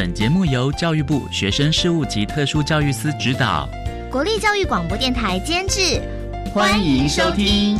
本节目由教育部学生事务及特殊教育司指导，国立教育广播电台监制。欢迎收听。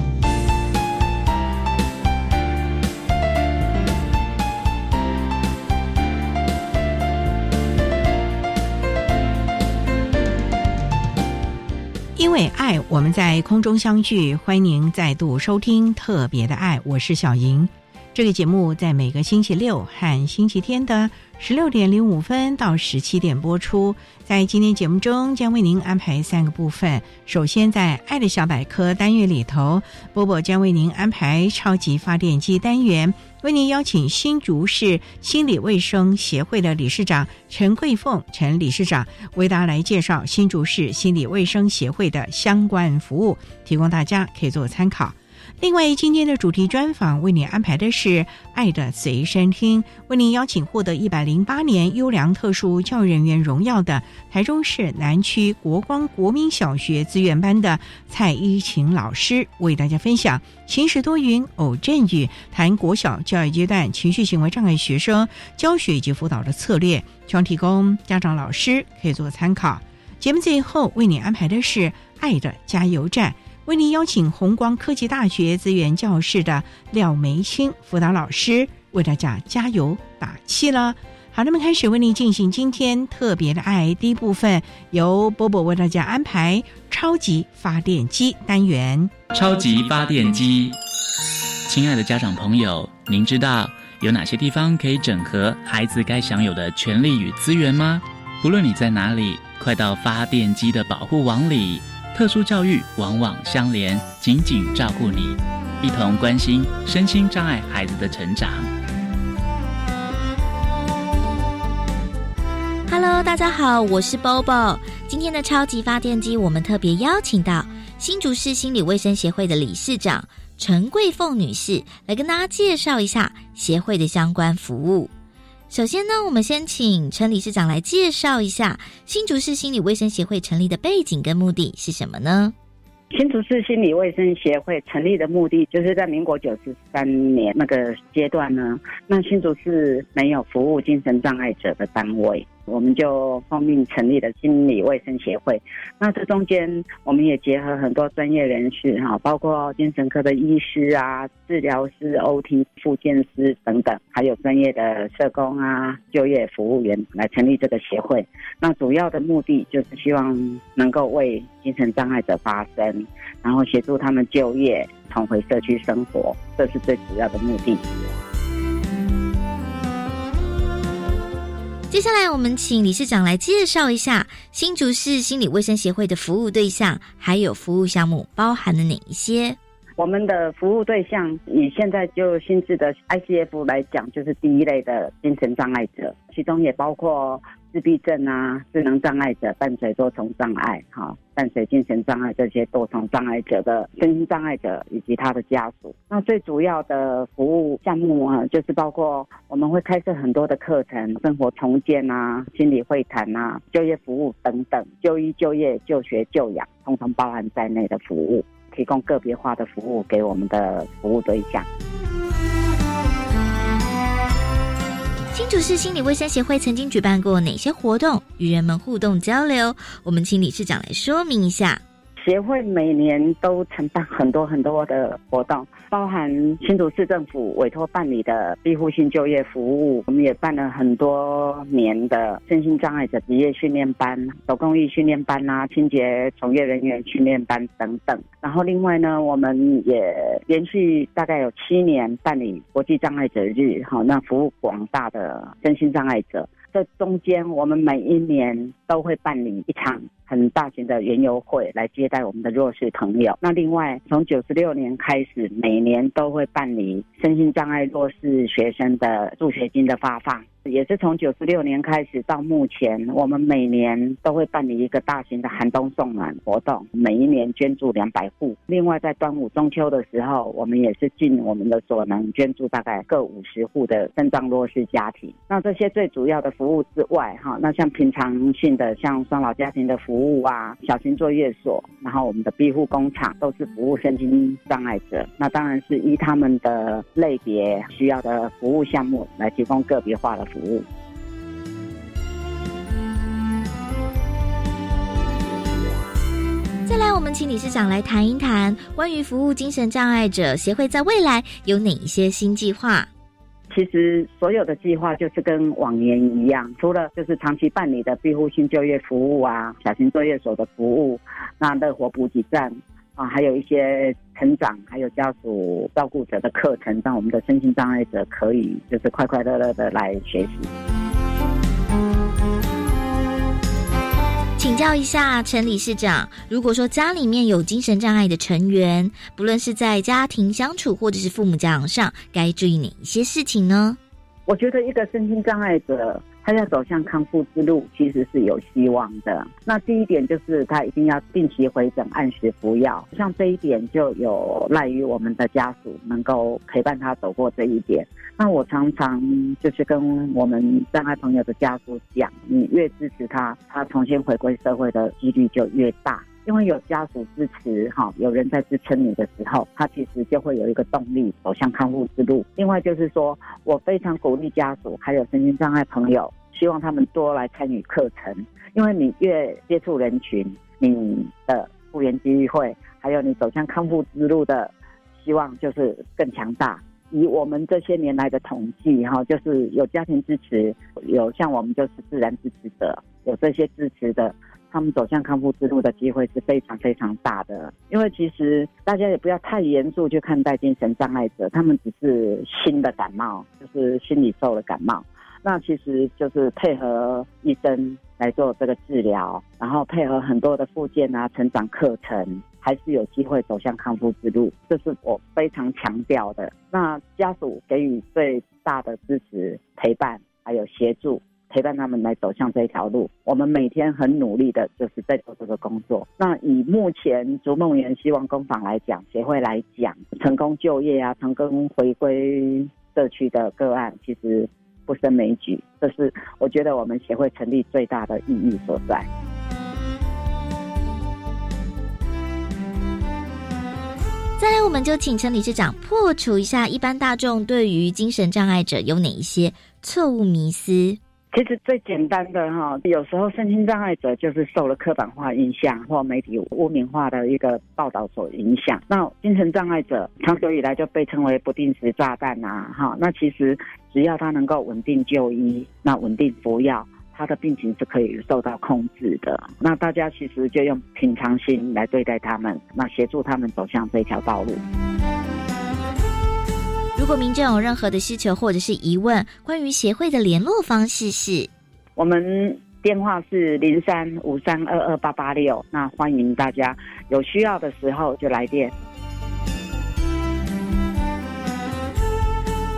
因为爱，我们在空中相聚。欢迎您再度收听《特别的爱》，我是小莹。这个节目在每个星期六和星期天的十六点零五分到十七点播出。在今天节目中，将为您安排三个部分。首先，在“爱的小百科”单元里头，波波将为您安排超级发电机单元，为您邀请新竹市心理卫生协会的理事长陈桂凤陈理事长为大家来介绍新竹市心理卫生协会的相关服务，提供大家可以做参考。另外，今天的主题专访为您安排的是《爱的随身听》，为您邀请获得一百零八年优良特殊教育人员荣耀的台中市南区国光国民小学资源班的蔡依晴老师，为大家分享晴时多云偶阵雨，谈国小教育阶段情绪行为障碍学生教学以及辅导的策略，希望提供家长老师可以做参考。节目最后为你安排的是《爱的加油站》。为您邀请红光科技大学资源教室的廖梅清辅导老师为大家加油打气了。好，那么开始为您进行今天特别的爱第一部分，由波波为大家安排超级发电机单元。超级发电机，亲爱的家长朋友，您知道有哪些地方可以整合孩子该享有的权利与资源吗？不论你在哪里，快到发电机的保护网里。特殊教育往往相连，紧紧照顾你，一同关心身心障碍孩子的成长。Hello，大家好，我是 Bobo。今天的超级发电机，我们特别邀请到新竹市心理卫生协会的理事长陈桂凤女士，来跟大家介绍一下协会的相关服务。首先呢，我们先请陈理事长来介绍一下新竹市心理卫生协会成立的背景跟目的是什么呢？新竹市心理卫生协会成立的目的，就是在民国九十三年那个阶段呢，那新竹市没有服务精神障碍者的单位。我们就奉命成立了心理卫生协会。那这中间，我们也结合很多专业人士哈，包括精神科的医师啊、治疗师、OT、复健师等等，还有专业的社工啊、就业服务员来成立这个协会。那主要的目的就是希望能够为精神障碍者发声，然后协助他们就业、重回社区生活，这是最主要的目的。接下来，我们请理事长来介绍一下新竹市心理卫生协会的服务对象，还有服务项目包含了哪一些？我们的服务对象以现在就心智的 ICF 来讲，就是第一类的精神障碍者，其中也包括。自闭症啊，智能障碍者伴随多重障碍，哈，伴随精神障碍这些多重障碍者的身心障碍者以及他的家属。那最主要的服务项目啊，就是包括我们会开设很多的课程，生活重建啊，心理会谈啊，就业服务等等，就医、就业、就学、就养，通通包含在内的服务，提供个别化的服务给我们的服务对象。新竹市心理卫生协会曾经举办过哪些活动，与人们互动交流？我们请理事长来说明一下。协会每年都承办很多很多的活动，包含新竹市政府委托办理的庇护性就业服务，我们也办了很多年的身心障碍者职业训练班、手工艺训练班啊、清洁从业人员训练班等等。然后另外呢，我们也连续大概有七年办理国际障碍者日，好，那服务广大的身心障碍者。这中间，我们每一年都会办理一场很大型的园游会，来接待我们的弱势朋友。那另外，从九十六年开始，每年都会办理身心障碍弱势学生的助学金的发放。也是从九十六年开始到目前，我们每年都会办理一个大型的寒冬送暖活动，每一年捐助两百户。另外，在端午、中秋的时候，我们也是尽我们的所能捐助大概各五十户的身障弱势家庭。那这些最主要的服务之外，哈，那像平常性的像双老家庭的服务啊，小型作业所，然后我们的庇护工厂都是服务身心障碍者。那当然是依他们的类别需要的服务项目来提供个别化的服。服务。再来，我们请理事长来谈一谈关于服务精神障碍者协会在未来有哪一些新计划。其实所有的计划就是跟往年一样，除了就是长期办理的庇护性就业服务啊、小型作业所的服务，那乐活补给站啊，还有一些成长，还有家属照顾者的课程，让我们的身心障碍者可以就是快快乐乐的来学习。请教一下陈理事长，如果说家里面有精神障碍的成员，不论是在家庭相处或者是父母教养上，该注意哪一些事情呢？我觉得一个身心障碍者。他要走向康复之路，其实是有希望的。那第一点就是他一定要定期回诊，按时服药。像这一点就有赖于我们的家属能够陪伴他走过这一点。那我常常就是跟我们障碍朋友的家属讲，你越支持他，他重新回归社会的几率就越大。因为有家属支持，哈，有人在支撑你的时候，他其实就会有一个动力走向康复之路。另外就是说，我非常鼓励家属还有身心障碍朋友，希望他们多来参与课程，因为你越接触人群，你的复原机会，还有你走向康复之路的希望就是更强大。以我们这些年来的统计，哈，就是有家庭支持，有像我们就是自然支持者，有这些支持的。他们走向康复之路的机会是非常非常大的，因为其实大家也不要太严肃去看待精神障碍者，他们只是新的感冒，就是心理受了感冒，那其实就是配合医生来做这个治疗，然后配合很多的复健啊、成长课程，还是有机会走向康复之路，这是我非常强调的。那家属给予最大的支持、陪伴还有协助。陪伴他们来走向这一条路，我们每天很努力的，就是在做这个工作。那以目前逐梦园希望工坊来讲，协会来讲，成功就业啊，成功回归社区的个案，其实不胜枚举。这是我觉得我们协会成立最大的意义所在。再来，我们就请陈理事长破除一下一般大众对于精神障碍者有哪一些错误迷思。其实最简单的哈，有时候身心障碍者就是受了刻板化印象或媒体污名化的一个报道所影响。那精神障碍者长久以来就被称为不定时炸弹呐，哈。那其实只要他能够稳定就医，那稳定服药，他的病情是可以受到控制的。那大家其实就用平常心来对待他们，那协助他们走向这条道路。如果民众有任何的需求或者是疑问，关于协会的联络方式是，我们电话是零三五三二二八八六，那欢迎大家有需要的时候就来电。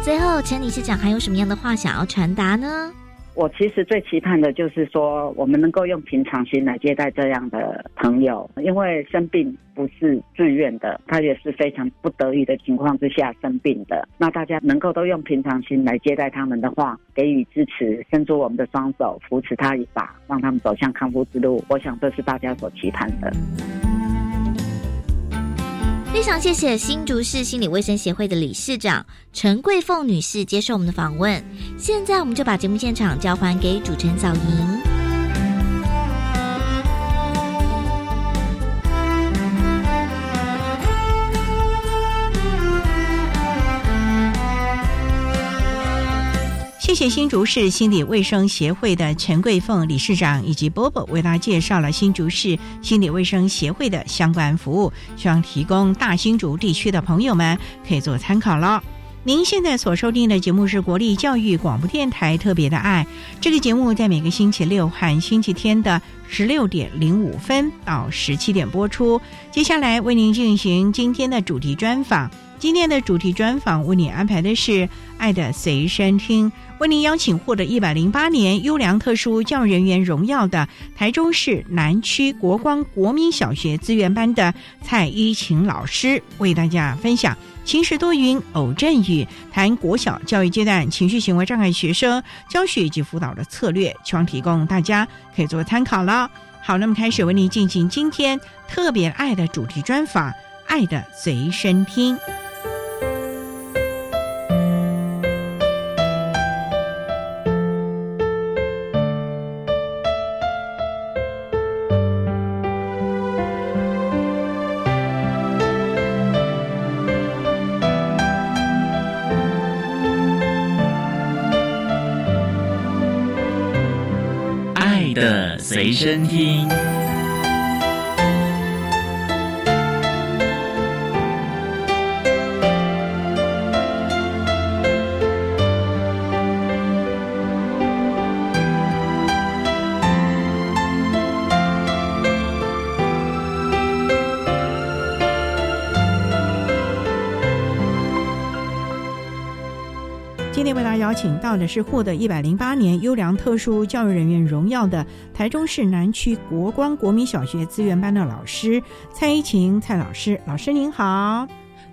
最后，陈理事长还有什么样的话想要传达呢？我其实最期盼的就是说，我们能够用平常心来接待这样的朋友，因为生病不是自愿的，他也是非常不得已的情况之下生病的。那大家能够都用平常心来接待他们的话，给予支持，伸出我们的双手扶持他一把，让他们走向康复之路，我想这是大家所期盼的。非常谢谢新竹市心理卫生协会的理事长陈桂凤女士接受我们的访问。现在我们就把节目现场交还给主持人早莹。谢谢新竹市心理卫生协会的陈桂凤理事长以及波波为大家介绍了新竹市心理卫生协会的相关服务，希望提供大新竹地区的朋友们可以做参考了。您现在所收听的节目是国立教育广播电台特别的爱，这个节目在每个星期六和星期天的十六点零五分到十七点播出。接下来为您进行今天的主题专访。今天的主题专访为你安排的是《爱的随身听》，为您邀请获得一百零八年优良特殊教育人员荣耀的台中市南区国光国民小学资源班的蔡依晴老师，为大家分享晴时多云偶阵雨，谈国小教育阶段情绪行为障碍学生教学以及辅导的策略，希望提供大家可以做参考了。好，那么开始为您进行今天特别爱的主题专访，《爱的随身听》。随身听。到的是获得一百零八年优良特殊教育人员荣耀的台中市南区国光国民小学资源班的老师蔡依晴蔡老师，老师您好，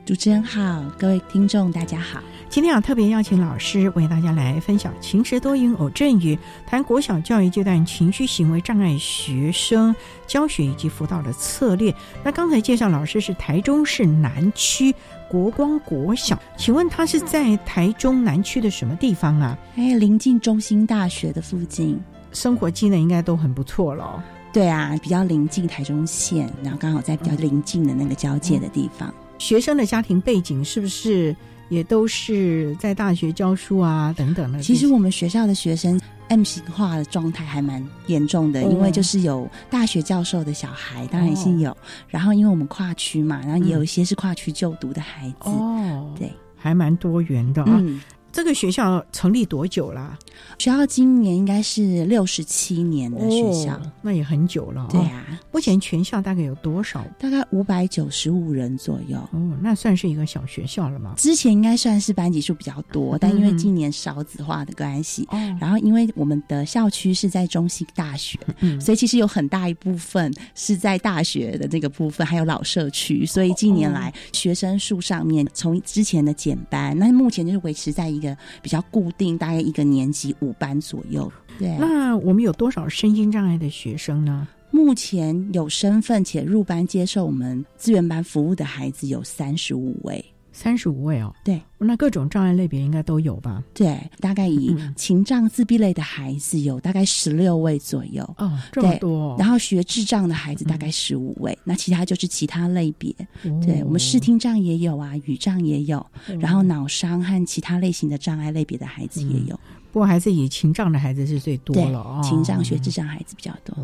主持人好，各位听众大家好。今天啊特别邀请老师为大家来分享“晴时多云偶阵雨”，谈国小教育阶段情绪行为障碍学生教学以及辅导的策略。那刚才介绍老师是台中市南区国光国小，请问他是在台中南区的什么地方啊？哎，临近中心大学的附近，生活机能应该都很不错了。对啊，比较临近台中县，然后刚好在比较临近的那个交界的地方。学生的家庭背景是不是？也都是在大学教书啊，等等的。其实我们学校的学生 M 型化的状态还蛮严重的，因为就是有大学教授的小孩，当然是有。然后因为我们跨区嘛，然后也有一些是跨区就读的孩子。哦，对，还蛮多元的啊。这个学校成立多久了？学校今年应该是六十七年的学校，那也很久了。对啊，目前全校大概有多少？大概五百九十五人左右。哦，那算是一个小学校了吗？之前应该算是班级数比较多，但因为今年少子化的关系，然后因为我们的校区是在中心大学，所以其实有很大一部分是在大学的这个部分，还有老社区，所以近年来学生数上面从之前的减班，那目前就是维持在一个。比较固定，大概一个年级五班左右。对，那我们有多少身心障碍的学生呢？目前有身份且入班接受我们资源班服务的孩子有三十五位。三十五位哦，对，那各种障碍类别应该都有吧？对，大概以情障自闭类的孩子有大概十六位左右哦，这么多。然后学智障的孩子大概十五位，那其他就是其他类别。对我们视听障也有啊，语障也有，然后脑伤和其他类型的障碍类别的孩子也有。不过还是以情障的孩子是最多了哦，情障学智障孩子比较多。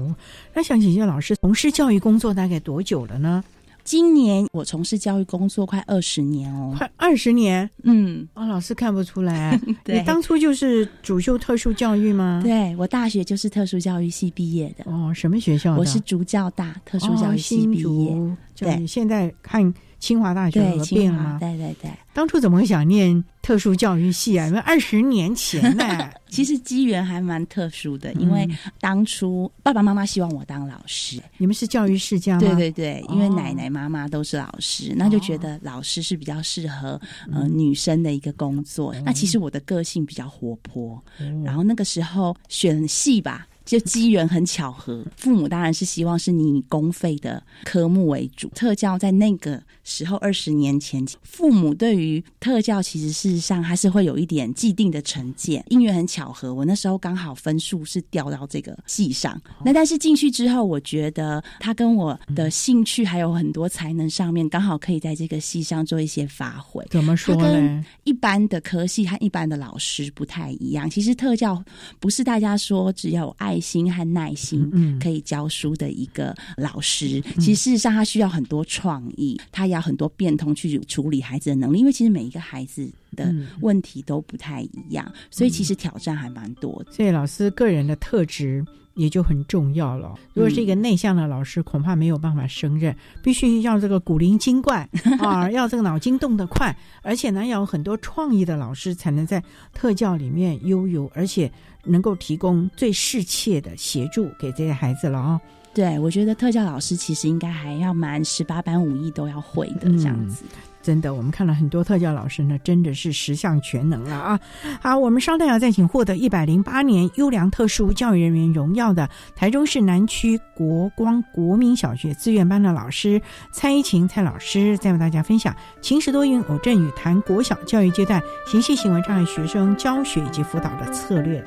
那想请教老师，从事教育工作大概多久了呢？今年我从事教育工作快二十年哦，快二十年，嗯，哦，老师看不出来，你当初就是主修特殊教育吗？对，我大学就是特殊教育系毕业的。哦，什么学校？我是竹教大特殊教育系毕业。对，现在看。清华大学合并了吗？对对对，当初怎么会想念特殊教育系啊？因为二十年前呢，其实机缘还蛮特殊的。因为当初爸爸妈妈希望我当老师，你们是教育世家吗？对对对，因为奶奶妈妈都是老师，那就觉得老师是比较适合呃女生的一个工作。那其实我的个性比较活泼，然后那个时候选系吧。就机缘很巧合，父母当然是希望是你以公费的科目为主。特教在那个时候二十年前，父母对于特教其实事实上还是会有一点既定的成见。因缘很巧合，我那时候刚好分数是掉到这个系上。那但是进去之后，我觉得他跟我的兴趣还有很多才能上面，刚好可以在这个系上做一些发挥。怎么说呢？一般的科系和一般的老师不太一样。其实特教不是大家说只要有爱心和耐心，嗯，可以教书的一个老师。其实事实上，他需要很多创意，他要很多变通去处理孩子的能力。因为其实每一个孩子的问题都不太一样，所以其实挑战还蛮多的。所以老师个人的特质。也就很重要了。如果是一个内向的老师，恐怕没有办法胜任。必须要这个古灵精怪 啊，要这个脑筋动得快，而且呢，要有很多创意的老师，才能在特教里面悠游，而且能够提供最适切的协助给这些孩子了啊。对，我觉得特教老师其实应该还要满十八般武艺都要会的这样子。真的，我们看了很多特教老师呢，真的是十项全能了啊！好，我们稍待要再请获得一百零八年优良特殊教育人员荣耀的台中市南区国光国民小学资源班的老师蔡依晴蔡老师，再为大家分享晴时多云偶阵雨谈国小教育阶段情绪行为障碍学生教学以及辅导的策略。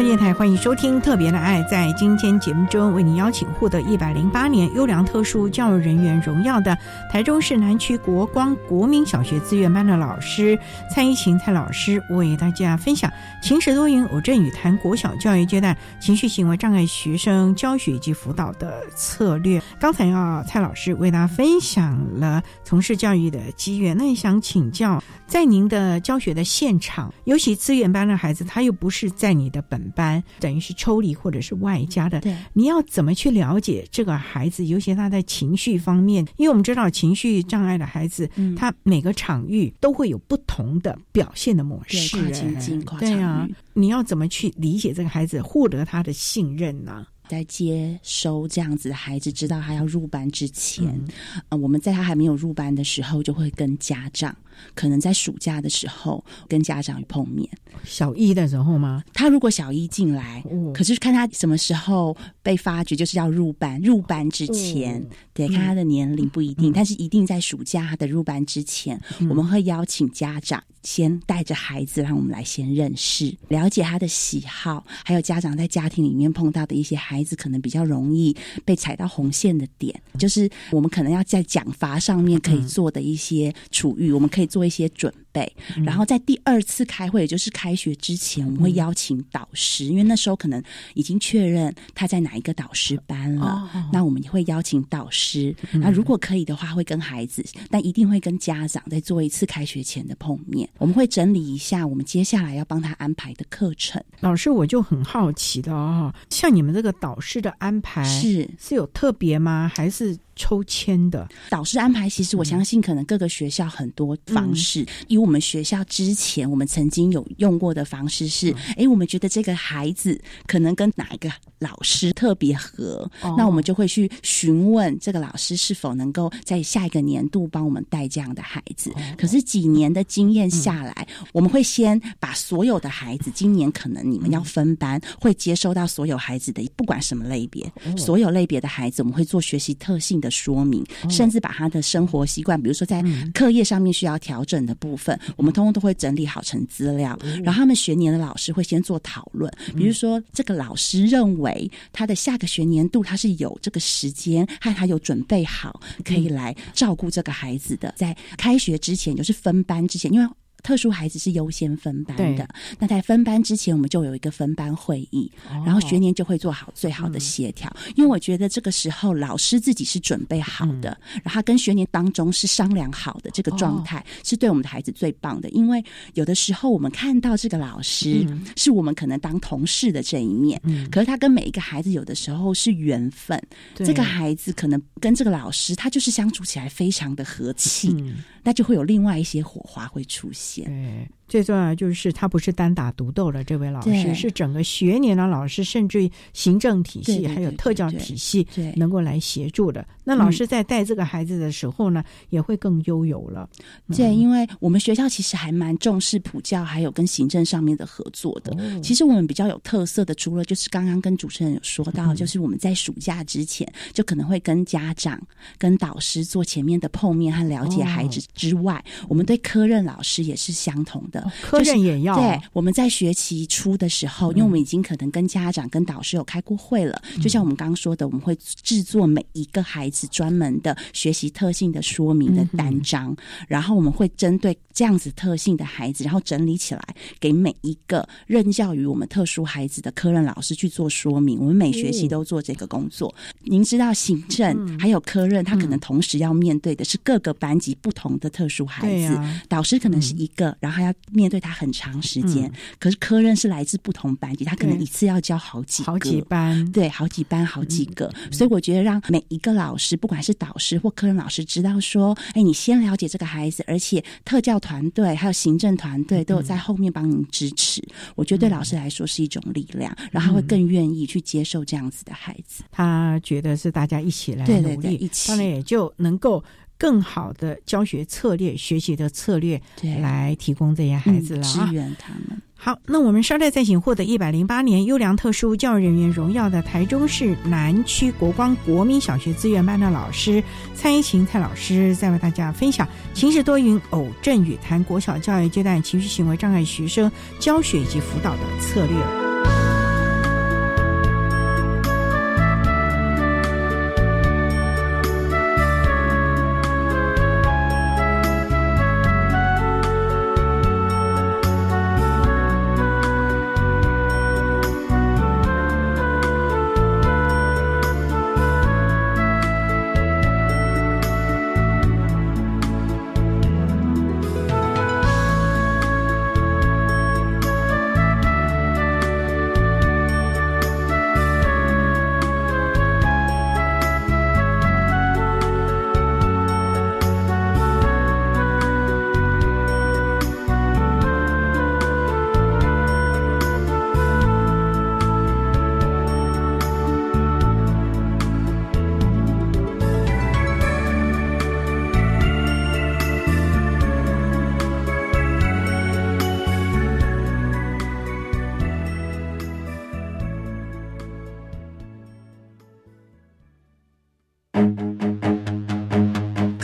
电台欢迎收听《特别的爱》。在今天节目中，为您邀请获得一百零八年优良特殊教育人员荣耀的台中市南区国光国民小学资源班的老师蔡依晴蔡老师，为大家分享“晴时多云偶阵雨谈国小教育阶段情绪行为障碍学生教学以及辅导的策略”。刚才啊，蔡老师为大家分享了从事教育的机缘，那也想请教，在您的教学的现场，尤其资源班的孩子，他又不是在你的本。班，等于是抽离或者是外加的。对，你要怎么去了解这个孩子，尤其他在情绪方面？因为我们知道情绪障碍的孩子，他每个场域都会有不同的表现的模式。对情境、跨场域，你要怎么去理解这个孩子，获得他的信任呢？在接收这样子的孩子，知道他要入班之前，呃，我们在他还没有入班的时候，就会跟家长。可能在暑假的时候跟家长碰面，小一的时候吗？他如果小一进来，可是看他什么时候被发觉，就是要入班。入班之前，对，看他的年龄不一定，但是一定在暑假的入班之前，我们会邀请家长先带着孩子，让我们来先认识、了解他的喜好，还有家长在家庭里面碰到的一些孩子可能比较容易被踩到红线的点，就是我们可能要在奖罚上面可以做的一些处遇，我们可以。做一些准备，然后在第二次开会，也就是开学之前，我们会邀请导师，因为那时候可能已经确认他在哪一个导师班了。那我们也会邀请导师，那如果可以的话，会跟孩子，但一定会跟家长再做一次开学前的碰面。我们会整理一下我们接下来要帮他安排的课程。老师，我就很好奇的哦，像你们这个导师的安排是是有特别吗？还是？抽签的导师安排，其实我相信可能各个学校很多方式。以我们学校之前我们曾经有用过的方式是：哎，我们觉得这个孩子可能跟哪一个老师特别合，那我们就会去询问这个老师是否能够在下一个年度帮我们带这样的孩子。可是几年的经验下来，我们会先把所有的孩子，今年可能你们要分班，会接收到所有孩子的，不管什么类别，所有类别的孩子，我们会做学习特性。的说明，甚至把他的生活习惯，比如说在课业上面需要调整的部分，我们通通都会整理好成资料。然后他们学年的老师会先做讨论，比如说这个老师认为他的下个学年度他是有这个时间和他有准备好，可以来照顾这个孩子的，在开学之前就是分班之前，因为。特殊孩子是优先分班的，那在分班之前，我们就有一个分班会议，然后学年就会做好最好的协调。因为我觉得这个时候老师自己是准备好的，然后跟学年当中是商量好的这个状态，是对我们的孩子最棒的。因为有的时候我们看到这个老师是我们可能当同事的这一面，可是他跟每一个孩子有的时候是缘分。这个孩子可能跟这个老师他就是相处起来非常的和气。那就会有另外一些火花会出现。嗯，最重要就是他不是单打独斗的，这位老师是整个学年的老师，甚至于行政体系还有特教体系能够来协助的。那老师在带这个孩子的时候呢，也会更悠游了。对，因为我们学校其实还蛮重视普教，还有跟行政上面的合作的。其实我们比较有特色的，除了就是刚刚跟主持人有说到，就是我们在暑假之前就可能会跟家长、跟导师做前面的碰面和了解孩子之外，我们对科任老师也是相同的。科任也要对我们在学期初的时候，因为我们已经可能跟家长、跟导师有开过会了，就像我们刚刚说的，我们会制作每一个孩子。专门的学习特性的说明的单张，然后我们会针对这样子特性的孩子，然后整理起来给每一个任教于我们特殊孩子的科任老师去做说明。我们每学期都做这个工作。您知道，行政还有科任，他可能同时要面对的是各个班级不同的特殊孩子，导师可能是一个，然后还要面对他很长时间。可是科任是来自不同班级，他可能一次要教好几好几班，对，好几班好几个。所以我觉得让每一个老师，不管是导师或科任老师，知道说，哎，你先了解这个孩子，而且特教团队还有行政团队都有在后面帮你支持。我觉得对老师来说是一种力量，然后会更愿意去接受这样子的孩子。他觉得是大家一起来努力，一起，当然也就能够更好的教学策略、学习的策略来提供这些孩子了，支援他们。好，那我们稍待再请获得一百零八年优良特殊教育人员荣耀的台中市南区国光国民小学资源班的老师蔡依琴蔡老师，再为大家分享情绪多云偶阵雨谈国小教育阶段情绪行为障碍学生教学以及辅导的策略。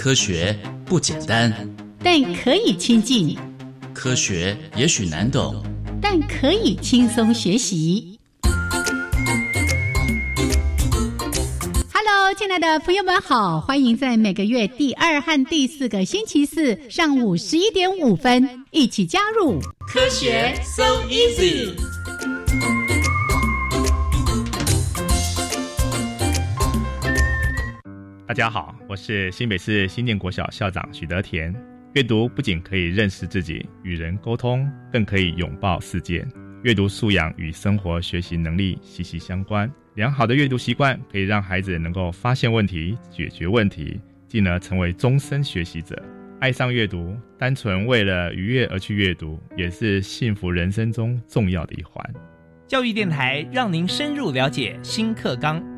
科学不简单，但可以亲近；科学也许难懂，但可以轻松学习。Hello，亲爱的朋友们好，欢迎在每个月第二和第四个星期四上午十一点五分一起加入科学 so easy。大家好，我是新北市新店国小校长许德田。阅读不仅可以认识自己、与人沟通，更可以拥抱世界。阅读素养与生活学习能力息息相关。良好的阅读习惯可以让孩子能够发现问题、解决问题，进而成为终身学习者。爱上阅读，单纯为了愉悦而去阅读，也是幸福人生中重要的一环。教育电台让您深入了解新课纲。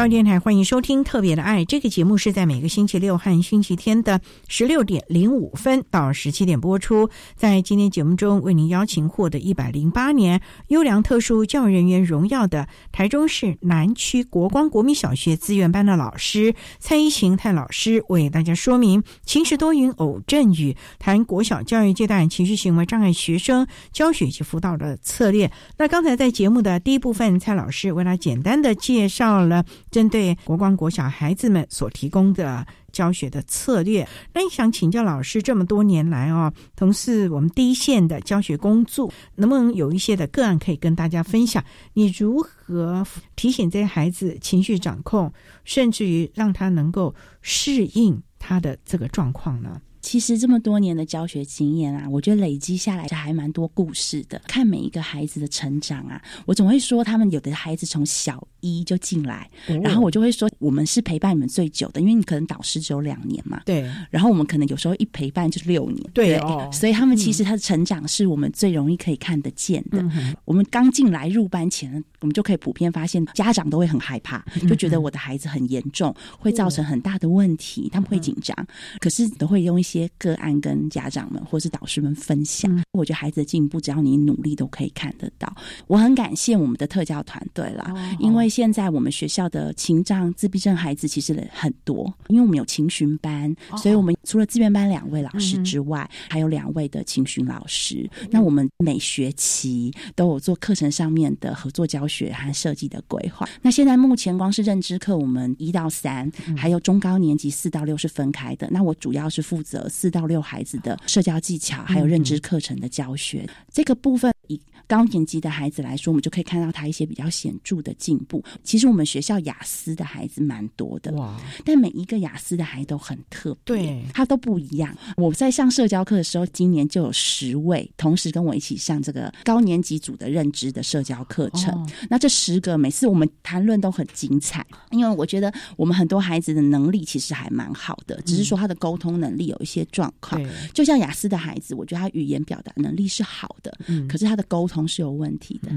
教育电台欢迎收听《特别的爱》这个节目，是在每个星期六和星期天的十六点零五分到十七点播出。在今天节目中，为您邀请获得一百零八年优良特殊教育人员荣耀的台中市南区国光国民小学资源班的老师蔡一晴蔡老师，为大家说明晴时多云偶阵雨，谈国小教育阶段情绪行为障碍学生教学及辅导的策略。那刚才在节目的第一部分，蔡老师为他简单的介绍了。针对国光国小孩子们所提供的教学的策略，那想请教老师，这么多年来哦，从事我们第一线的教学工作，能不能有一些的个案可以跟大家分享？你如何提醒这些孩子情绪掌控，甚至于让他能够适应他的这个状况呢？其实这么多年的教学经验啊，我觉得累积下来还蛮多故事的。看每一个孩子的成长啊，我总会说他们有的孩子从小一就进来，然后我就会说我们是陪伴你们最久的，因为你可能导师只有两年嘛。对。然后我们可能有时候一陪伴就是六年。对哦。所以他们其实他的成长是我们最容易可以看得见的。我们刚进来入班前，我们就可以普遍发现家长都会很害怕，就觉得我的孩子很严重，会造成很大的问题，他们会紧张。可是都会用一些。些个案跟家长们或是导师们分享，我觉得孩子的进步，只要你努力都可以看得到。我很感谢我们的特教团队了，因为现在我们学校的情障自闭症孩子其实很多，因为我们有情巡班，所以我们除了资源班两位老师之外，还有两位的情巡老师。那我们每学期都有做课程上面的合作教学和设计的规划。那现在目前光是认知课，我们一到三，还有中高年级四到六是分开的。那我主要是负责。四到六孩子的社交技巧，还有认知课程的教学，这个部分以高年级的孩子来说，我们就可以看到他一些比较显著的进步。其实我们学校雅思的孩子蛮多的，哇！但每一个雅思的孩子都很特别，对，他都不一样。我在上社交课的时候，今年就有十位同时跟我一起上这个高年级组的认知的社交课程。那这十个每次我们谈论都很精彩，因为我觉得我们很多孩子的能力其实还蛮好的，只是说他的沟通能力有一些状况。就像雅思的孩子，我觉得他语言表达能力是好的，嗯，可是他的沟通。是有问题的，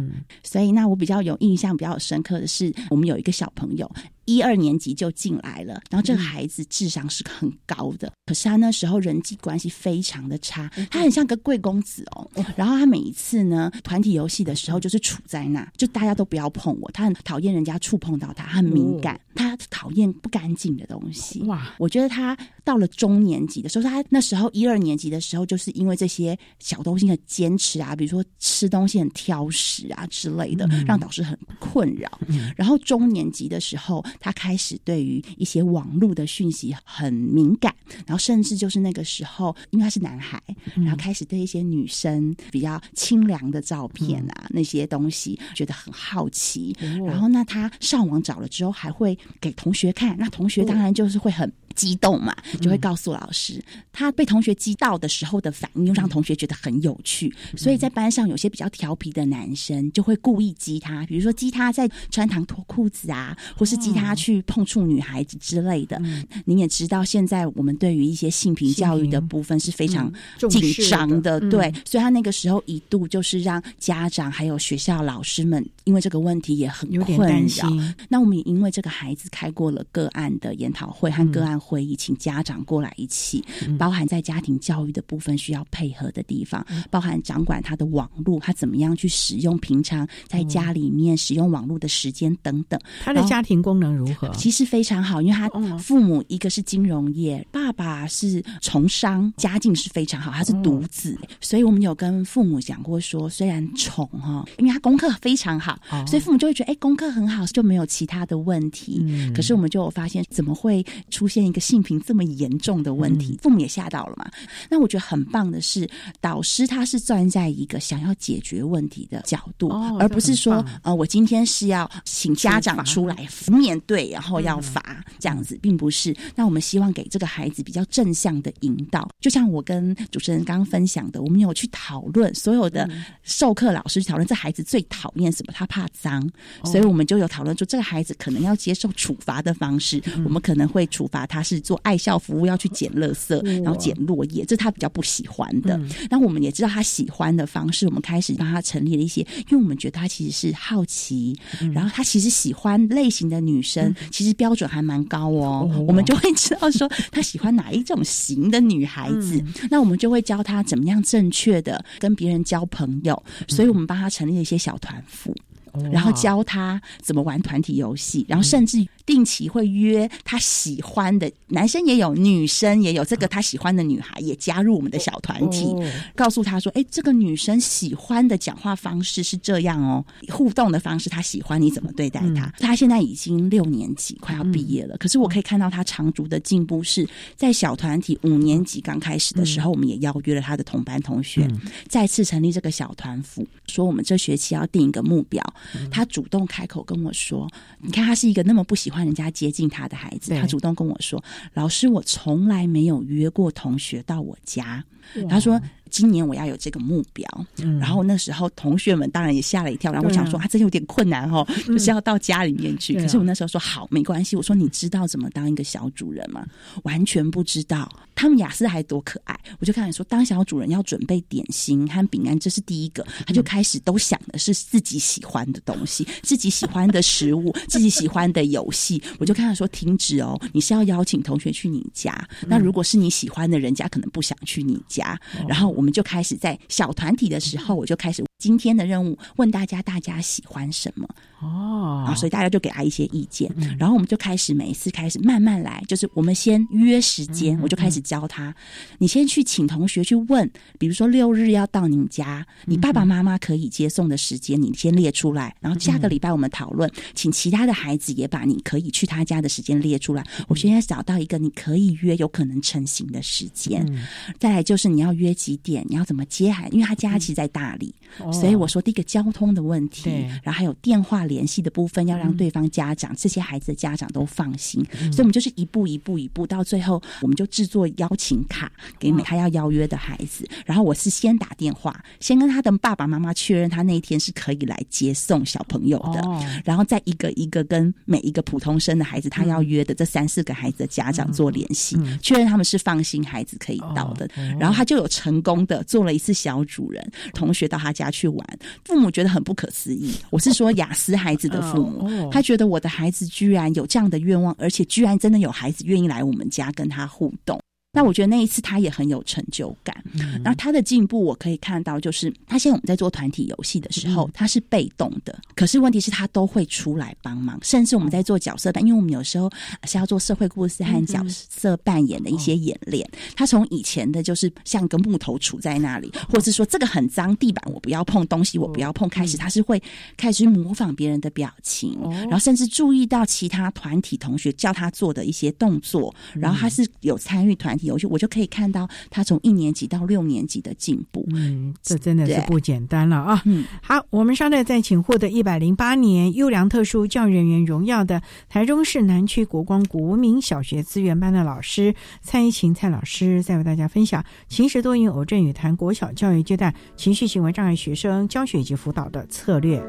所以那我比较有印象、比较深刻的是，我们有一个小朋友，一二年级就进来了，然后这个孩子智商是很高的，可是他那时候人际关系非常的差，他很像个贵公子哦。然后他每一次呢，团体游戏的时候就是处在那，就大家都不要碰我，他很讨厌人家触碰到他，很敏感，他讨厌不干净的东西。哇，我觉得他到了中年级的时候，他那时候一二年级的时候，就是因为这些小东西的坚持啊，比如说吃东西很挑食啊之类的，让导师很困扰。然后中年级的时候。他开始对于一些网络的讯息很敏感，然后甚至就是那个时候，因为他是男孩，然后开始对一些女生比较清凉的照片啊那些东西觉得很好奇。然后那他上网找了之后，还会给同学看，那同学当然就是会很。激动嘛，就会告诉老师，他被同学激到的时候的反应，又让同学觉得很有趣。所以在班上有些比较调皮的男生，就会故意激他，比如说激他在穿堂脱裤子啊，或是激他去碰触女孩子之类的。您也知道，现在我们对于一些性平教育的部分是非常紧张的，对。所以他那个时候一度就是让家长还有学校老师们，因为这个问题也很困扰。那我们也因为这个孩子开过了个案的研讨会和个案。会议请家长过来一起，包含在家庭教育的部分需要配合的地方，包含掌管他的网络，他怎么样去使用平常在家里面使用网络的时间等等。他的家庭功能如何？其实非常好，因为他父母一个是金融业，爸爸是从商，家境是非常好，他是独子，所以我们有跟父母讲过说，虽然宠哈，因为他功课非常好，所以父母就会觉得哎，功课很好就没有其他的问题。可是我们就有发现，怎么会出现？一个性平这么严重的问题，父母也吓到了嘛？那我觉得很棒的是，导师他是站在一个想要解决问题的角度，而不是说呃，我今天是要请家长出来面对，然后要罚这样子，并不是。那我们希望给这个孩子比较正向的引导，就像我跟主持人刚刚分享的，我们有去讨论所有的授课老师讨论这孩子最讨厌什么，他怕脏，所以我们就有讨论说这个孩子可能要接受处罚的方式，我们可能会处罚他。是做爱校服务，要去捡垃圾，然后捡落叶，这是他比较不喜欢的。那我们也知道他喜欢的方式，我们开始帮他成立了一些，因为我们觉得他其实是好奇，然后他其实喜欢类型的女生，其实标准还蛮高哦。我们就会知道说他喜欢哪一种型的女孩子，那我们就会教他怎么样正确的跟别人交朋友，所以我们帮他成立了一些小团服。然后教他怎么玩团体游戏，然后甚至定期会约他喜欢的男生也有，女生也有，这个他喜欢的女孩也加入我们的小团体，告诉他说：“哎，这个女生喜欢的讲话方式是这样哦，互动的方式她喜欢你怎么对待她。”他现在已经六年级，快要毕业了，可是我可以看到他长足的进步是在小团体五年级刚开始的时候，我们也邀约了他的同班同学，再次成立这个小团辅，说我们这学期要定一个目标。他主动开口跟我说：“你看，他是一个那么不喜欢人家接近他的孩子。他主动跟我说，老师，我从来没有约过同学到我家。他说。”今年我要有这个目标，然后那时候同学们当然也吓了一跳，然后我想说啊，这有点困难哦，就是要到家里面去。可是我那时候说好，没关系。我说你知道怎么当一个小主人吗？完全不知道。他们雅思还多可爱，我就开始说，当小主人要准备点心和饼干，这是第一个。他就开始都想的是自己喜欢的东西，自己喜欢的食物，自己喜欢的游戏。我就跟他说停止哦，你是要邀请同学去你家。那如果是你喜欢的人家，可能不想去你家。然后我。我们就开始在小团体的时候，我就开始今天的任务，问大家大家喜欢什么。哦，啊，所以大家就给他一些意见，然后我们就开始每一次开始慢慢来，就是我们先约时间，我就开始教他，你先去请同学去问，比如说六日要到你家，你爸爸妈妈可以接送的时间，你先列出来，然后下个礼拜我们讨论，请其他的孩子也把你可以去他家的时间列出来。我现在找到一个你可以约有可能成型的时间，再来就是你要约几点，你要怎么接孩，因为他家其实在大理，所以我说第一个交通的问题，然后还有电话。联系的部分要让对方家长这些孩子的家长都放心，所以我们就是一步一步一步，到最后我们就制作邀请卡给每他要邀约的孩子。然后我是先打电话，先跟他的爸爸妈妈确认他那一天是可以来接送小朋友的，然后再一个一个跟每一个普通生的孩子他要约的这三四个孩子的家长做联系，确认他们是放心孩子可以到的。然后他就有成功的做了一次小主人，同学到他家去。去玩。父母觉得很不可思议。我是说雅思孩子的父母，他觉得我的孩子居然有这样的愿望，而且居然真的有孩子愿意来我们家跟他互动。那我觉得那一次他也很有成就感，然后他的进步我可以看到，就是他现在我们在做团体游戏的时候，他是被动的，可是问题是他都会出来帮忙，甚至我们在做角色但，因为我们有时候是要做社会故事和角色扮演的一些演练，他从以前的就是像一个木头杵在那里，或者是说这个很脏，地板我不要碰，东西我不要碰，开始他是会开始模仿别人的表情，然后甚至注意到其他团体同学叫他做的一些动作，然后他是有参与团体。游戏，我就可以看到他从一年级到六年级的进步。嗯，这真的是不简单了啊！嗯，好，我们稍待再请获得一百零八年优良特殊教育人员荣耀的台中市南区国光国民小学资源班的老师蔡依琴蔡老师，再为大家分享情时多云偶阵雨谈国小教育阶段情绪行为障碍学生教学以及辅导的策略。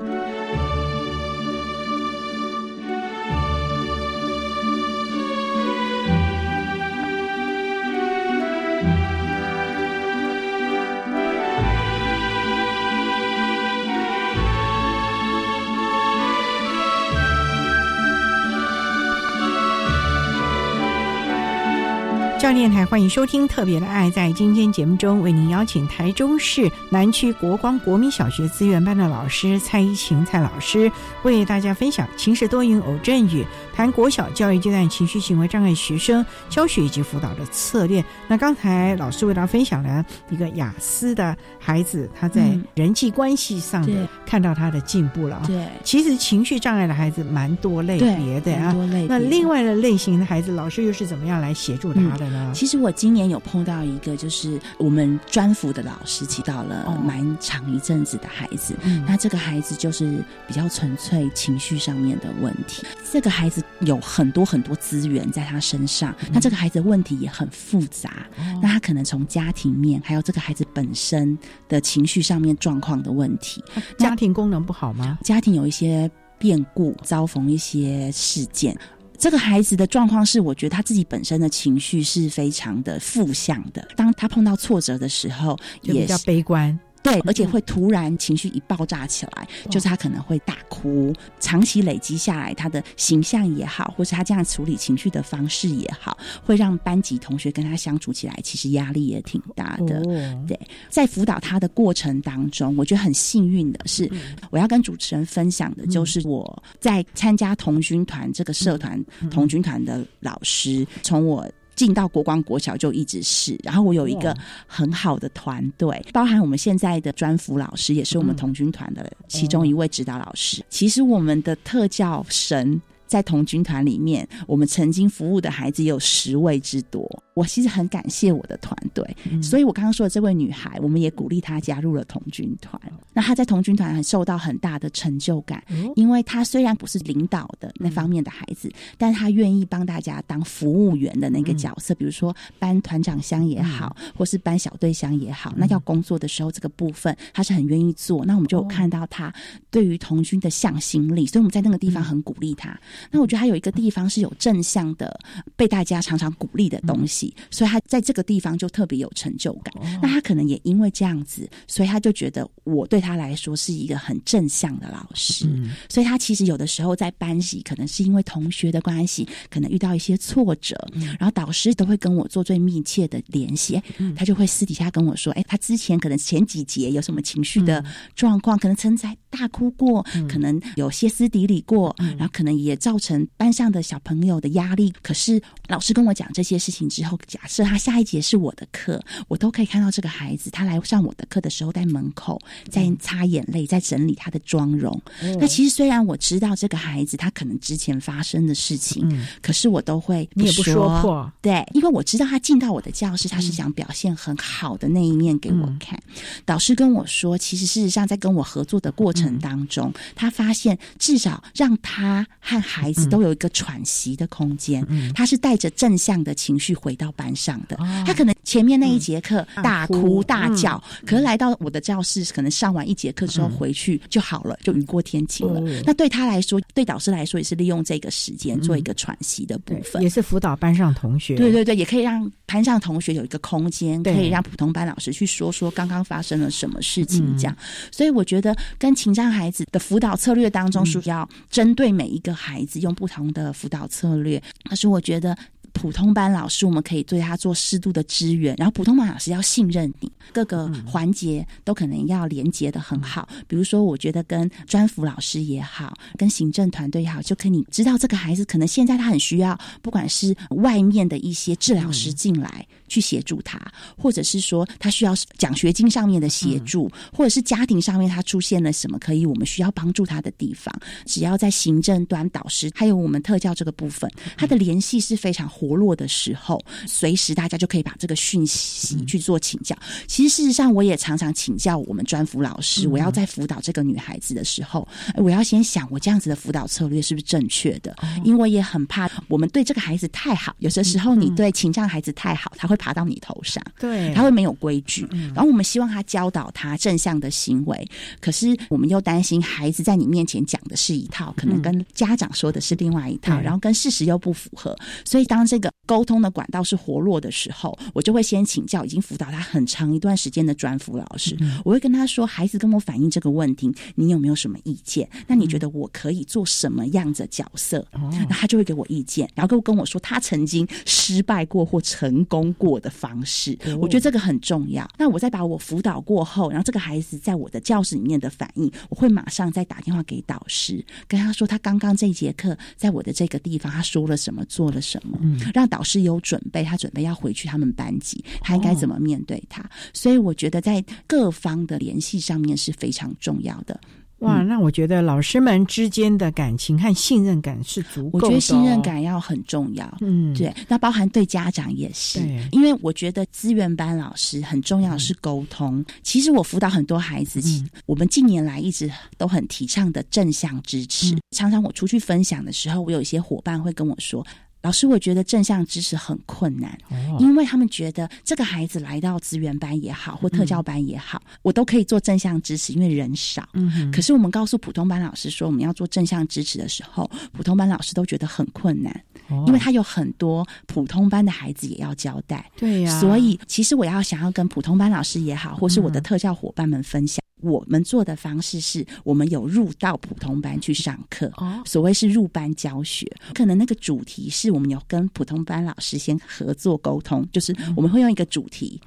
教练台欢迎收听《特别的爱》。在今天节目中，为您邀请台中市南区国光国民小学资源班的老师蔡依晴蔡老师，为大家分享情时多云偶阵雨，谈国小教育阶段情绪行为障碍学生教学以及辅导的策略。那刚才老师为大家分享了一个雅思的孩子，他在人际关系上的看到他的进步了。对，其实情绪障碍的孩子蛮多类别的啊。那另外的类型的孩子，老师又是怎么样来协助他的？其实我今年有碰到一个，就是我们专辅的老师提到了蛮长一阵子的孩子。那这个孩子就是比较纯粹情绪上面的问题。这个孩子有很多很多资源在他身上，那这个孩子问题也很复杂。那他可能从家庭面，还有这个孩子本身的情绪上面状况的问题。家庭功能不好吗？家庭有一些变故，遭逢一些事件。这个孩子的状况是，我觉得他自己本身的情绪是非常的负向的。当他碰到挫折的时候，也比较悲观。对，而且会突然情绪一爆炸起来，就是他可能会大哭，长期累积下来，他的形象也好，或是他这样处理情绪的方式也好，会让班级同学跟他相处起来，其实压力也挺大的。对，在辅导他的过程当中，我觉得很幸运的是，我要跟主持人分享的就是我在参加童军团这个社团童军团的老师，从我。进到国光国小就一直是，然后我有一个很好的团队，包含我们现在的专辅老师，也是我们童军团的其中一位指导老师。其实我们的特教神。在童军团里面，我们曾经服务的孩子也有十位之多。我其实很感谢我的团队，所以我刚刚说的这位女孩，我们也鼓励她加入了童军团。那她在童军团很受到很大的成就感，因为她虽然不是领导的那方面的孩子，但她愿意帮大家当服务员的那个角色，比如说搬团长箱也好，或是搬小队箱也好。那要工作的时候，这个部分她是很愿意做。那我们就看到她对于童军的向心力，所以我们在那个地方很鼓励她。那我觉得他有一个地方是有正向的，被大家常常鼓励的东西，所以他在这个地方就特别有成就感。那他可能也因为这样子，所以他就觉得我对他来说是一个很正向的老师。所以他其实有的时候在班级，可能是因为同学的关系，可能遇到一些挫折，然后导师都会跟我做最密切的联系。他就会私底下跟我说：“哎，他之前可能前几节有什么情绪的状况，可能曾在大哭过，可能有歇斯底里过，然后可能也。”造成班上的小朋友的压力。可是老师跟我讲这些事情之后，假设他下一节是我的课，我都可以看到这个孩子，他来上我的课的时候，在门口在擦眼泪，在整理他的妆容。那其实虽然我知道这个孩子他可能之前发生的事情，可是我都会你也不说破，对，因为我知道他进到我的教室，他是想表现很好的那一面给我看。导师跟我说，其实事实上在跟我合作的过程程当中，他发现至少让他和孩子都有一个喘息的空间。他是带着正向的情绪回到班上的。他可能前面那一节课大哭大叫，可是来到我的教室，可能上完一节课之后回去就好了，就雨过天晴了。那对他来说，对导师来说，也是利用这个时间做一个喘息的部分，也是辅导班上同学。对对对，也可以让班上同学有一个空间，可以让普通班老师去说说刚刚发生了什么事情，这样。所以我觉得，跟情障孩子的辅导策略当中，是要针对每一个孩子用不同的辅导策略。可是我觉得。普通班老师，我们可以对他做适度的支援，然后普通班老师要信任你，各个环节都可能要连接的很好。比如说，我觉得跟专辅老师也好，跟行政团队也好，就可以你知道这个孩子可能现在他很需要，不管是外面的一些治疗师进来。去协助他，或者是说他需要奖学金上面的协助，或者是家庭上面他出现了什么可以我们需要帮助他的地方，只要在行政端、导师还有我们特教这个部分，他的联系是非常活络的时候，随时大家就可以把这个讯息去做请教。其实事实上，我也常常请教我们专辅老师，我要在辅导这个女孩子的时候，我要先想我这样子的辅导策略是不是正确的，因为也很怕我们对这个孩子太好，有的时候你对情障孩子太好，他会。爬到你头上，对，他会没有规矩。然后我们希望他教导他正向的行为，可是我们又担心孩子在你面前讲的是一套，可能跟家长说的是另外一套，然后跟事实又不符合。所以当这个沟通的管道是活络的时候，我就会先请教已经辅导他很长一段时间的专辅老师，我会跟他说：“孩子跟我反映这个问题，你有没有什么意见？那你觉得我可以做什么样的角色？”那他就会给我意见，然后跟跟我说他曾经失败过或成功过。我的方式，我觉得这个很重要。那我再把我辅导过后，然后这个孩子在我的教室里面的反应，我会马上再打电话给导师，跟他说他刚刚这一节课在我的这个地方他说了什么，做了什么，让导师有准备，他准备要回去他们班级，他应该怎么面对他。所以我觉得在各方的联系上面是非常重要的。哇，那我觉得老师们之间的感情和信任感是足够的。我觉得信任感要很重要。嗯，对，那包含对家长也是。因为我觉得资源班老师很重要是沟通。其实我辅导很多孩子，我们近年来一直都很提倡的正向支持。常常我出去分享的时候，我有一些伙伴会跟我说。老师，我觉得正向支持很困难，因为他们觉得这个孩子来到资源班也好，或特教班也好，我都可以做正向支持，因为人少。嗯，可是我们告诉普通班老师说我们要做正向支持的时候，普通班老师都觉得很困难，因为他有很多普通班的孩子也要交代。对呀，所以其实我要想要跟普通班老师也好，或是我的特教伙伴们分享。我们做的方式是，我们有入到普通班去上课，所谓是入班教学。可能那个主题是我们有跟普通班老师先合作沟通，就是我们会用一个主题，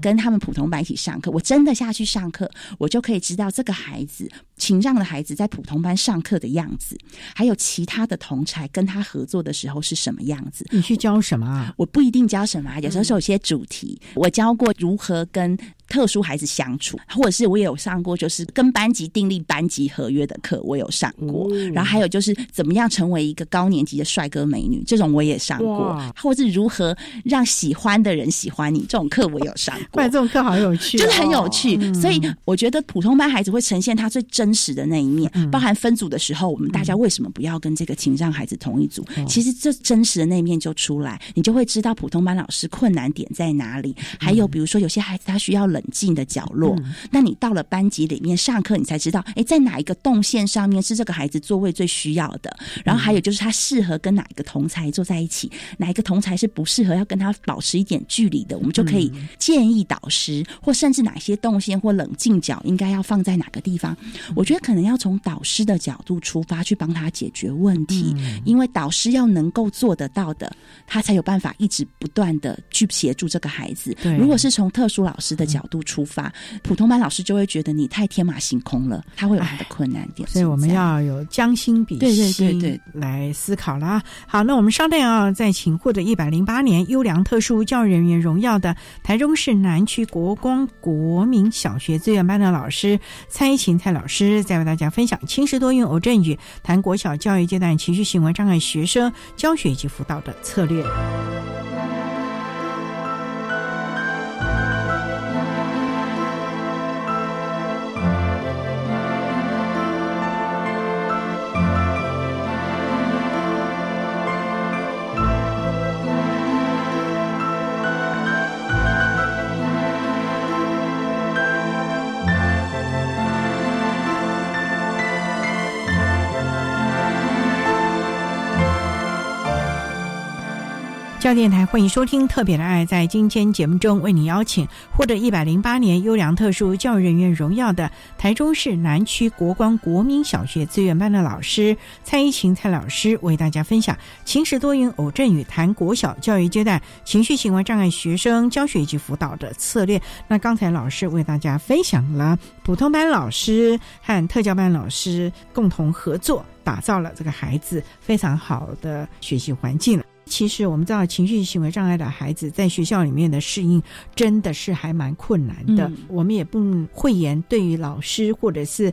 跟他们普通班一起上课。我真的下去上课，我就可以知道这个孩子。请让的孩子在普通班上课的样子，还有其他的同才跟他合作的时候是什么样子？你去教什么啊？我不一定教什么，啊有时候是有些主题。我教过如何跟特殊孩子相处，或者是我也有上过，就是跟班级订立班级合约的课，我有上过。然后还有就是怎么样成为一个高年级的帅哥美女，这种我也上过。或者是如何让喜欢的人喜欢你，这种课我有上过。这种课好有趣，就是很有趣。所以我觉得普通班孩子会呈现他最真。真实的那一面，包含分组的时候，我们大家为什么不要跟这个情障孩子同一组？其实这真实的那一面就出来，你就会知道普通班老师困难点在哪里。还有比如说，有些孩子他需要冷静的角落，那你到了班级里面上课，你才知道，哎，在哪一个动线上面是这个孩子座位最需要的。然后还有就是他适合跟哪一个同才坐在一起，哪一个同才是不适合要跟他保持一点距离的，我们就可以建议导师，或甚至哪些动线或冷静角应该要放在哪个地方。我觉得可能要从导师的角度出发去帮他解决问题，因为导师要能够做得到的，他才有办法一直不断的去协助这个孩子。如果是从特殊老师的角度出发，普通班老师就会觉得你太天马行空了，他会有他的困难点。所以我们要有将心比心来思考啦。好，那我们稍等啊，再请获得一百零八年优良特殊教育人员荣耀的台中市南区国光国民小学资源班的老师蔡琴蔡老师。日再为大家分享轻时多用偶阵语，谈国小教育阶段情绪行为障碍学生教学以及辅导的策略。教电台欢迎收听《特别的爱》。在今天节目中，为你邀请获得一百零八年优良特殊教育人员荣耀的台中市南区国光国民小学资源班的老师蔡依琴蔡老师，为大家分享情时多云偶阵雨谈国小教育阶段情绪行为障碍学生教学以及辅导的策略。那刚才老师为大家分享了普通班老师和特教班老师共同合作，打造了这个孩子非常好的学习环境。其实我们知道，情绪行为障碍的孩子在学校里面的适应真的是还蛮困难的。我们也不讳言，对于老师或者是。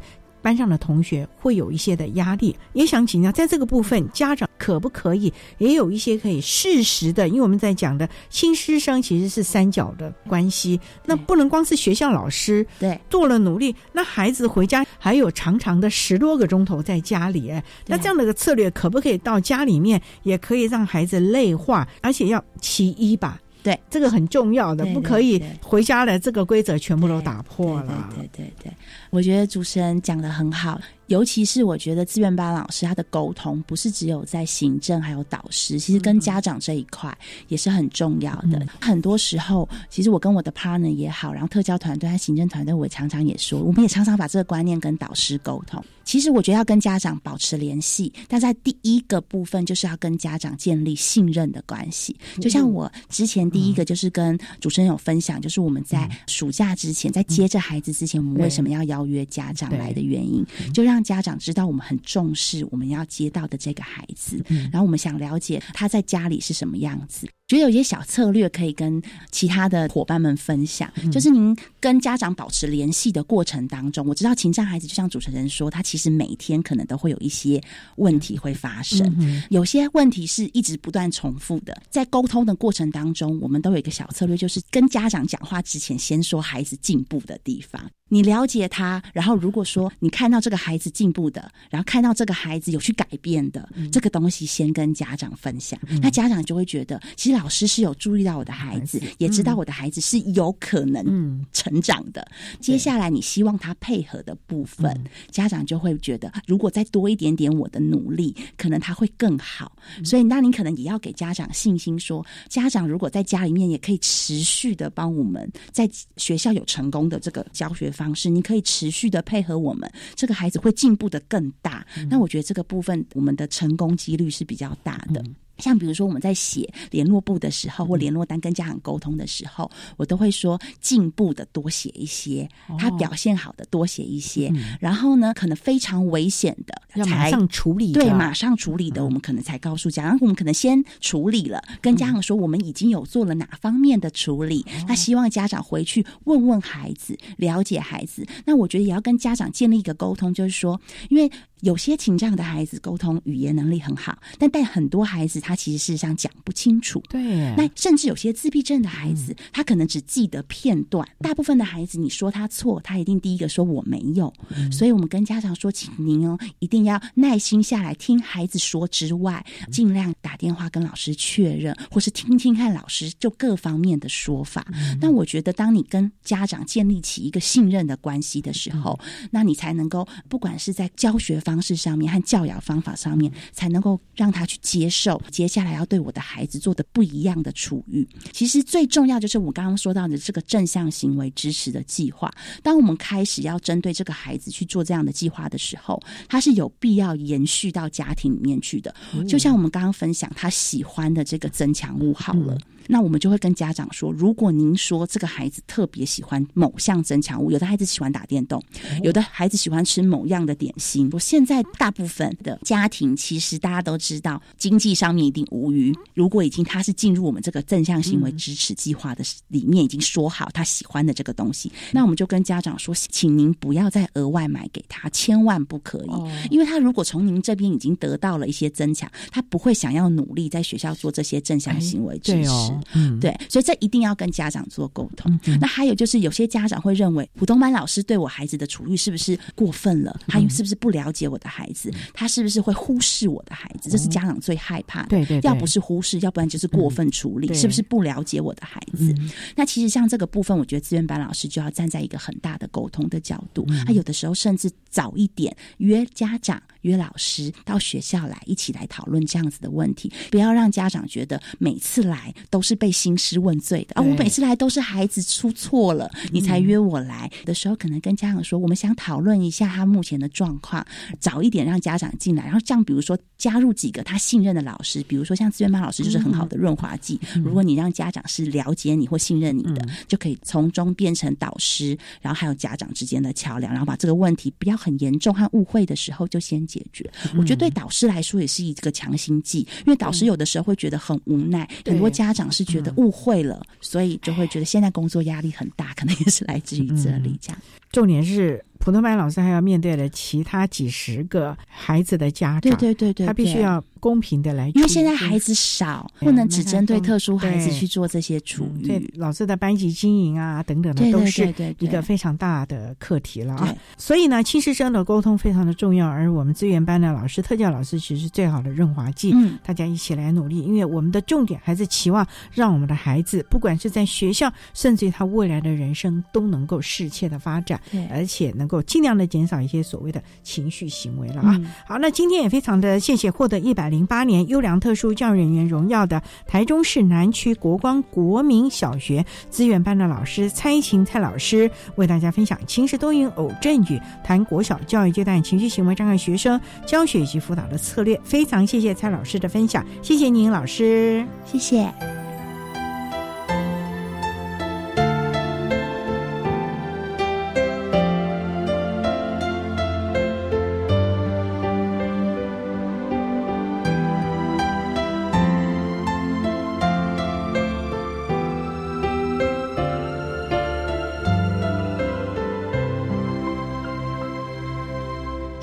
班上的同学会有一些的压力，也想请教，在这个部分，家长可不可以也有一些可以适时的？因为我们在讲的亲师生其实是三角的关系，那不能光是学校老师对做了努力，那孩子回家还有长长的十多个钟头在家里，哎，那这样的个策略可不可以到家里面也可以让孩子内化，而且要其一吧？对，这个很重要的，不可以回家的这个规则全部都打破了。对对对，我觉得主持人讲的很好。尤其是我觉得资源班老师他的沟通不是只有在行政还有导师，其实跟家长这一块也是很重要的。很多时候，其实我跟我的 partner 也好，然后特教团队和行政团队，我常常也说，我们也常常把这个观念跟导师沟通。其实我觉得要跟家长保持联系，但在第一个部分就是要跟家长建立信任的关系。就像我之前第一个就是跟主持人有分享，就是我们在暑假之前，在接着孩子之前，我们为什么要邀约家长来的原因，就让让家长知道我们很重视我们要接到的这个孩子，然后我们想了解他在家里是什么样子。觉得有些小策略可以跟其他的伙伴们分享，就是您跟家长保持联系的过程当中，我知道情障孩子就像主持人说，他其实每天可能都会有一些问题会发生，有些问题是一直不断重复的。在沟通的过程当中，我们都有一个小策略，就是跟家长讲话之前，先说孩子进步的地方。你了解他，然后如果说你看到这个孩子进步的，然后看到这个孩子有去改变的这个东西，先跟家长分享，那家长就会觉得，其实。老师是有注意到我的孩子，也知道我的孩子是有可能成长的。接下来你希望他配合的部分，家长就会觉得，如果再多一点点我的努力，可能他会更好。所以，那你可能也要给家长信心，说家长如果在家里面也可以持续的帮我们，在学校有成功的这个教学方式，你可以持续的配合我们，这个孩子会进步的更大。那我觉得这个部分，我们的成功几率是比较大的。像比如说我们在写联络簿的时候，或联络单跟家长沟通的时候，我都会说进步的多写一些，他表现好的多写一些，然后呢，可能非常危险的要马上处理，对，马上处理的，我们可能才告诉家长，我们可能先处理了，跟家长说我们已经有做了哪方面的处理，那希望家长回去问问孩子，了解孩子。那我觉得也要跟家长建立一个沟通，就是说，因为。有些情障的孩子沟通语言能力很好，但带很多孩子他其实事实上讲不清楚。对，那甚至有些自闭症的孩子，他可能只记得片段。大部分的孩子，你说他错，他一定第一个说我没有。所以我们跟家长说，请您哦，一定要耐心下来听孩子说之外，尽量打电话跟老师确认，或是听听看老师就各方面的说法。那我觉得，当你跟家长建立起一个信任的关系的时候，那你才能够不管是在教学。方式上面和教养方法上面，才能够让他去接受接下来要对我的孩子做的不一样的处遇。其实最重要就是我刚刚说到的这个正向行为支持的计划。当我们开始要针对这个孩子去做这样的计划的时候，他是有必要延续到家庭里面去的。就像我们刚刚分享他喜欢的这个增强物好了。那我们就会跟家长说，如果您说这个孩子特别喜欢某项增强物，有的孩子喜欢打电动，有的孩子喜欢吃某样的点心。我现在大部分的家庭，其实大家都知道，经济上面一定无余。如果已经他是进入我们这个正向行为支持计划的里面，已经说好他喜欢的这个东西，那我们就跟家长说，请您不要再额外买给他，千万不可以，因为他如果从您这边已经得到了一些增强，他不会想要努力在学校做这些正向行为支持。嗯，对，所以这一定要跟家长做沟通。那还有就是，有些家长会认为普通班老师对我孩子的处遇是不是过分了？他是不是不了解我的孩子？他是不是会忽视我的孩子？这是家长最害怕的。对对，要不是忽视，要不然就是过分处理，是不是不了解我的孩子？那其实像这个部分，我觉得资源班老师就要站在一个很大的沟通的角度，他有的时候甚至早一点约家长。约老师到学校来，一起来讨论这样子的问题，不要让家长觉得每次来都是被兴师问罪的。啊！我每次来都是孩子出错了，你才约我来。的时候，可能跟家长说，我们想讨论一下他目前的状况，早一点让家长进来，然后这样，比如说加入几个他信任的老师，比如说像资源班老师就是很好的润滑剂。如果你让家长是了解你或信任你的，就可以从中变成导师，然后还有家长之间的桥梁，然后把这个问题不要很严重和误会的时候就先解。决，我觉得对导师来说也是一个强心剂，因为导师有的时候会觉得很无奈，很多家长是觉得误会了，所以就会觉得现在工作压力很大，可能也是来自于这里。这样，重点是。普通班老师还要面对的其他几十个孩子的家长，对对对对，他必须要公平的来，因为现在孩子少，不能只针对特殊孩子去做这些处理。对老师的班级经营啊等等的，都是一个非常大的课题了啊。所以呢，亲师生的沟通非常的重要，而我们资源班的老师、特教老师其实是最好的润滑剂。嗯，大家一起来努力，因为我们的重点还是期望让我们的孩子，不管是在学校，甚至于他未来的人生，都能够适切的发展，而且能。够尽量的减少一些所谓的情绪行为了啊。好，那今天也非常的谢谢获得一百零八年优良特殊教育人员荣耀的台中市南区国光国民小学资源班的老师蔡琴蔡老师，为大家分享情时多云偶阵雨，谈国小教育阶段情绪行为障碍学生教学以及辅导的策略。非常谢谢蔡老师的分享，谢谢您老师，谢谢。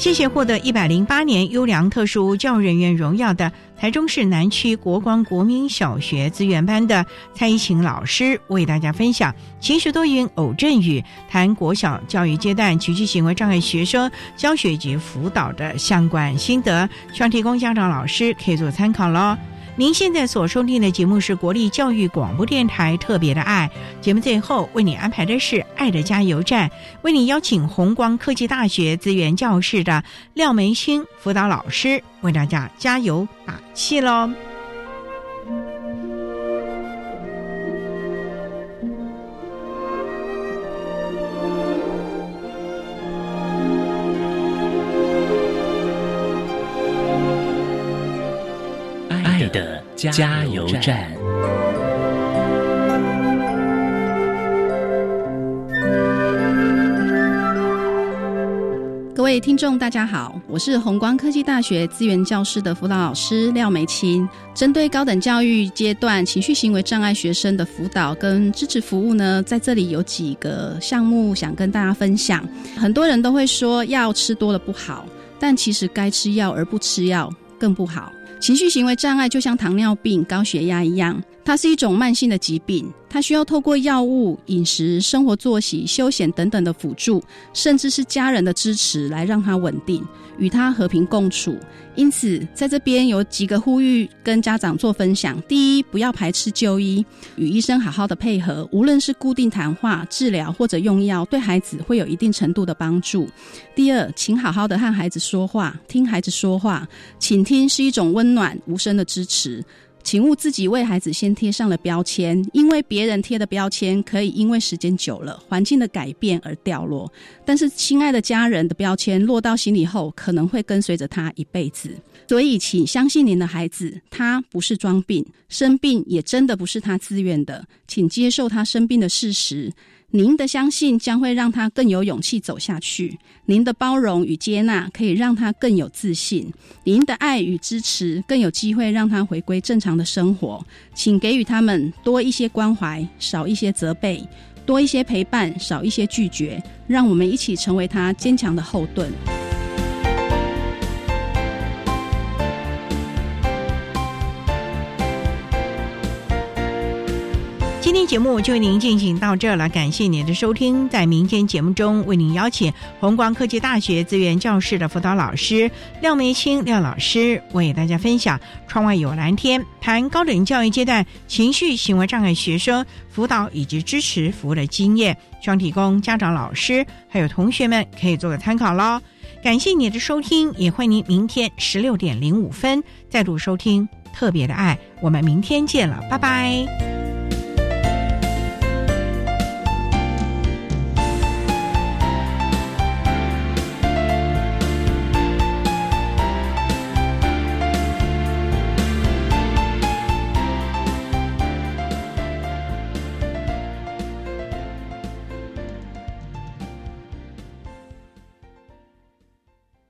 谢谢获得一百零八年优良特殊教育人员荣耀的台中市南区国光国民小学资源班的蔡依晴老师，为大家分享晴时多云偶阵雨，谈国小教育阶段情绪行为障碍学生教学及辅导的相关心得，希望提供家长老师可以做参考喽。您现在所收听的节目是国立教育广播电台特别的爱节目，最后为你安排的是爱的加油站，为你邀请红光科技大学资源教室的廖梅勋辅导老师为大家加油打气喽。加油站。各位听众，大家好，我是宏光科技大学资源教师的辅导老师廖梅清。针对高等教育阶段情绪行为障碍学生的辅导跟支持服务呢，在这里有几个项目想跟大家分享。很多人都会说药吃多了不好，但其实该吃药而不吃药更不好。情绪行为障碍就像糖尿病、高血压一样，它是一种慢性的疾病，它需要透过药物、饮食、生活作息、休闲等等的辅助，甚至是家人的支持来让它稳定。与他和平共处，因此在这边有几个呼吁跟家长做分享：第一，不要排斥就医，与医生好好的配合，无论是固定谈话、治疗或者用药，对孩子会有一定程度的帮助；第二，请好好的和孩子说话，听孩子说话，倾听是一种温暖无声的支持。请勿自己为孩子先贴上了标签，因为别人贴的标签可以因为时间久了、环境的改变而掉落，但是亲爱的家人的标签落到心里后，可能会跟随着他一辈子。所以，请相信您的孩子，他不是装病，生病也真的不是他自愿的，请接受他生病的事实。您的相信将会让他更有勇气走下去，您的包容与接纳可以让他更有自信，您的爱与支持更有机会让他回归正常的生活。请给予他们多一些关怀，少一些责备；多一些陪伴，少一些拒绝。让我们一起成为他坚强的后盾。今天节目就为您进行到这了，感谢您的收听。在明天节目中，为您邀请红光科技大学资源教室的辅导老师廖梅清廖老师，为大家分享《窗外有蓝天》，谈高等教育阶段情绪行为障碍学生辅导以及支持服务的经验，希望提供家长、老师还有同学们可以做个参考喽。感谢你的收听，也欢迎您明天十六点零五分再度收听特别的爱。我们明天见了，拜拜。